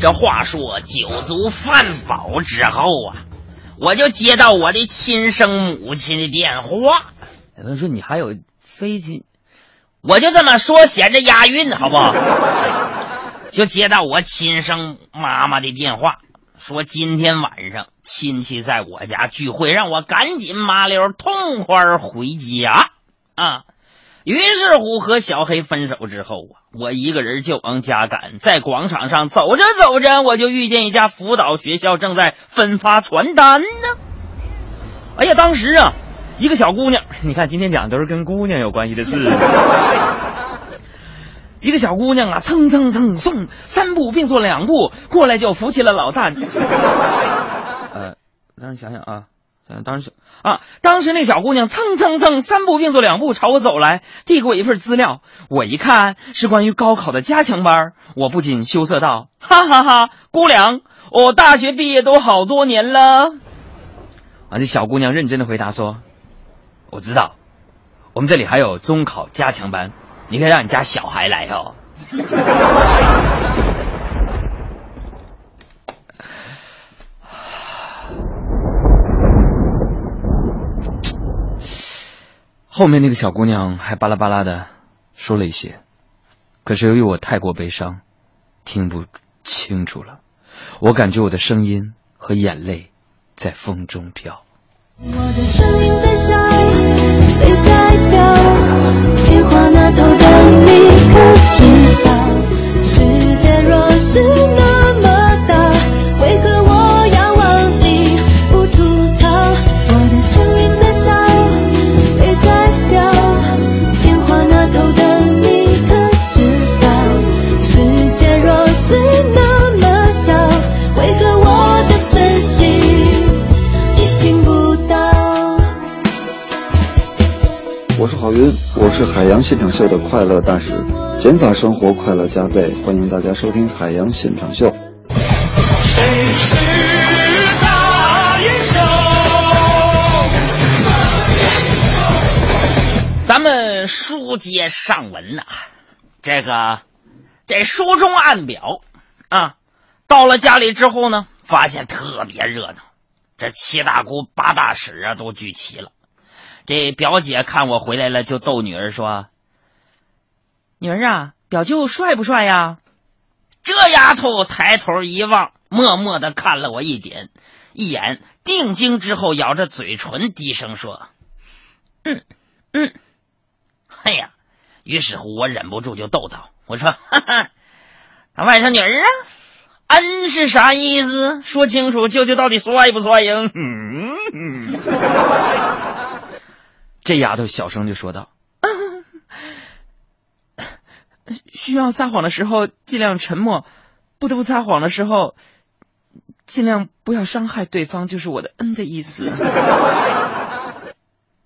这话说酒足饭饱之后啊，我就接到我的亲生母亲的电话。有人说你还有飞机，我就这么说，显着押韵，好不好？就接到我亲生妈妈的电话，说今天晚上亲戚在我家聚会，让我赶紧麻溜痛快回家啊。于是乎，和小黑分手之后啊，我一个人就往家赶。在广场上走着走着，我就遇见一家辅导学校正在分发传单呢。哎呀，当时啊，一个小姑娘，你看今天讲的都是跟姑娘有关系的事。一个小姑娘啊，蹭蹭蹭送三步并作两步过来就扶起了老大。呃，让你想想啊。当时啊，当时那小姑娘蹭蹭蹭三步并作两步朝我走来，递给我一份资料。我一看是关于高考的加强班，我不仅羞涩道：“哈哈哈，姑娘，我大学毕业都好多年了。”啊，这小姑娘认真的回答说：“我知道，我们这里还有中考加强班，你可以让你家小孩来哦。”后面那个小姑娘还巴拉巴拉的说了一些，可是由于我太过悲伤，听不清楚了。我感觉我的声音和眼泪在风中飘。我的是海洋现场秀的快乐大使，减法生活快乐加倍，欢迎大家收听海洋现场秀。谁是大英雄？咱们书接上文呐，这个这书中暗表啊，到了家里之后呢，发现特别热闹，这七大姑八大婶啊都聚齐了。这表姐看我回来了，就逗女儿说：“女儿啊，表舅帅不帅呀？”这丫头抬头一望，默默的看了我一点一眼，定睛之后，咬着嘴唇，低声说：“嗯嗯。”哎呀，于是乎我忍不住就逗道：“我说，哈哈，外甥女儿啊，恩是啥意思？说清楚，舅舅到底帅不帅呀？”嗯。这丫头小声就说道：“需要撒谎的时候尽量沉默，不得不撒谎的时候尽量不要伤害对方，就是我的恩的意思。”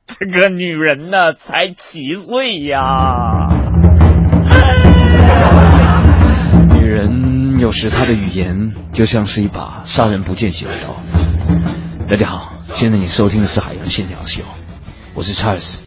这个女人呢，才七岁呀。女人有时她的语言就像是一把杀人不见血的刀。大家好，现在你收听的是《海洋现场秀》。我是查尔斯。